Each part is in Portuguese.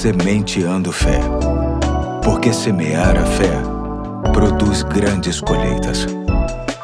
Sementeando Fé. Porque semear a fé produz grandes colheitas.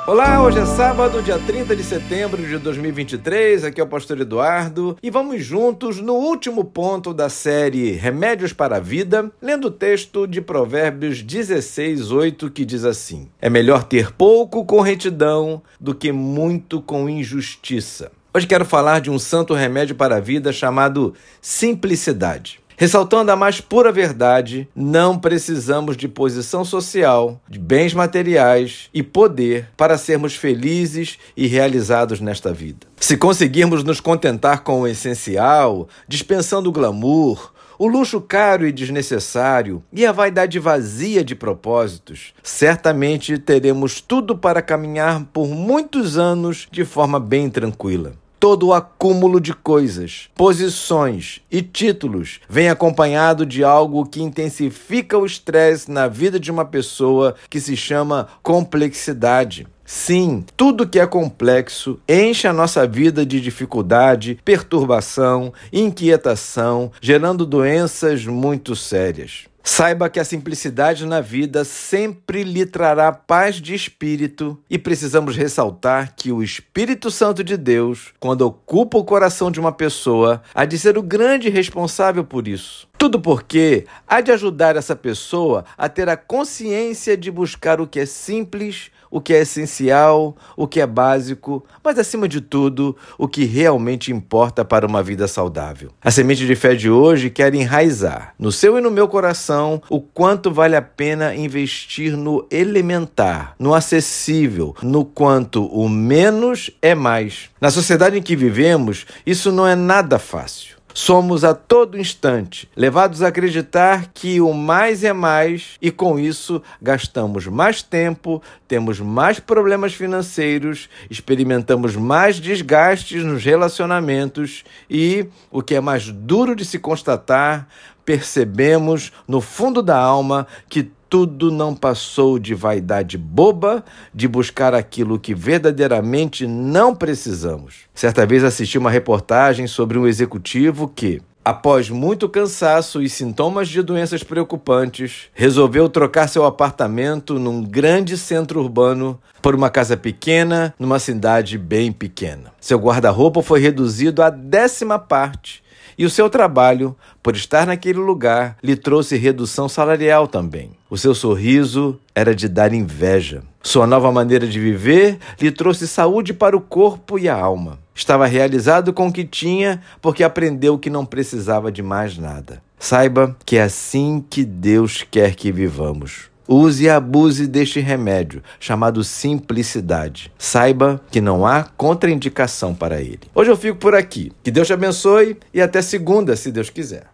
Olá, hoje é sábado, dia 30 de setembro de 2023. Aqui é o Pastor Eduardo e vamos juntos no último ponto da série Remédios para a Vida, lendo o texto de Provérbios 16, 8, que diz assim: É melhor ter pouco com retidão do que muito com injustiça. Hoje quero falar de um santo remédio para a vida chamado simplicidade. Ressaltando a mais pura verdade, não precisamos de posição social, de bens materiais e poder para sermos felizes e realizados nesta vida. Se conseguirmos nos contentar com o essencial, dispensando o glamour, o luxo caro e desnecessário e a vaidade vazia de propósitos, certamente teremos tudo para caminhar por muitos anos de forma bem tranquila todo o acúmulo de coisas, posições e títulos vem acompanhado de algo que intensifica o estresse na vida de uma pessoa que se chama complexidade. Sim, tudo que é complexo enche a nossa vida de dificuldade, perturbação, inquietação, gerando doenças muito sérias. Saiba que a simplicidade na vida sempre lhe trará paz de espírito e precisamos ressaltar que o Espírito Santo de Deus, quando ocupa o coração de uma pessoa, há de ser o grande responsável por isso. Tudo porque há de ajudar essa pessoa a ter a consciência de buscar o que é simples, o que é essencial, o que é básico, mas acima de tudo, o que realmente importa para uma vida saudável. A semente de fé de hoje quer enraizar no seu e no meu coração o quanto vale a pena investir no elementar, no acessível, no quanto o menos é mais. Na sociedade em que vivemos, isso não é nada fácil. Somos a todo instante levados a acreditar que o mais é mais e com isso gastamos mais tempo, temos mais problemas financeiros, experimentamos mais desgastes nos relacionamentos e, o que é mais duro de se constatar, percebemos no fundo da alma que tudo não passou de vaidade boba de buscar aquilo que verdadeiramente não precisamos. Certa vez assisti uma reportagem sobre um executivo que, após muito cansaço e sintomas de doenças preocupantes, resolveu trocar seu apartamento num grande centro urbano por uma casa pequena numa cidade bem pequena. Seu guarda-roupa foi reduzido à décima parte e o seu trabalho, por estar naquele lugar, lhe trouxe redução salarial também. O seu sorriso era de dar inveja. Sua nova maneira de viver lhe trouxe saúde para o corpo e a alma. Estava realizado com o que tinha porque aprendeu que não precisava de mais nada. Saiba que é assim que Deus quer que vivamos. Use e abuse deste remédio, chamado simplicidade. Saiba que não há contraindicação para ele. Hoje eu fico por aqui. Que Deus te abençoe e até segunda, se Deus quiser.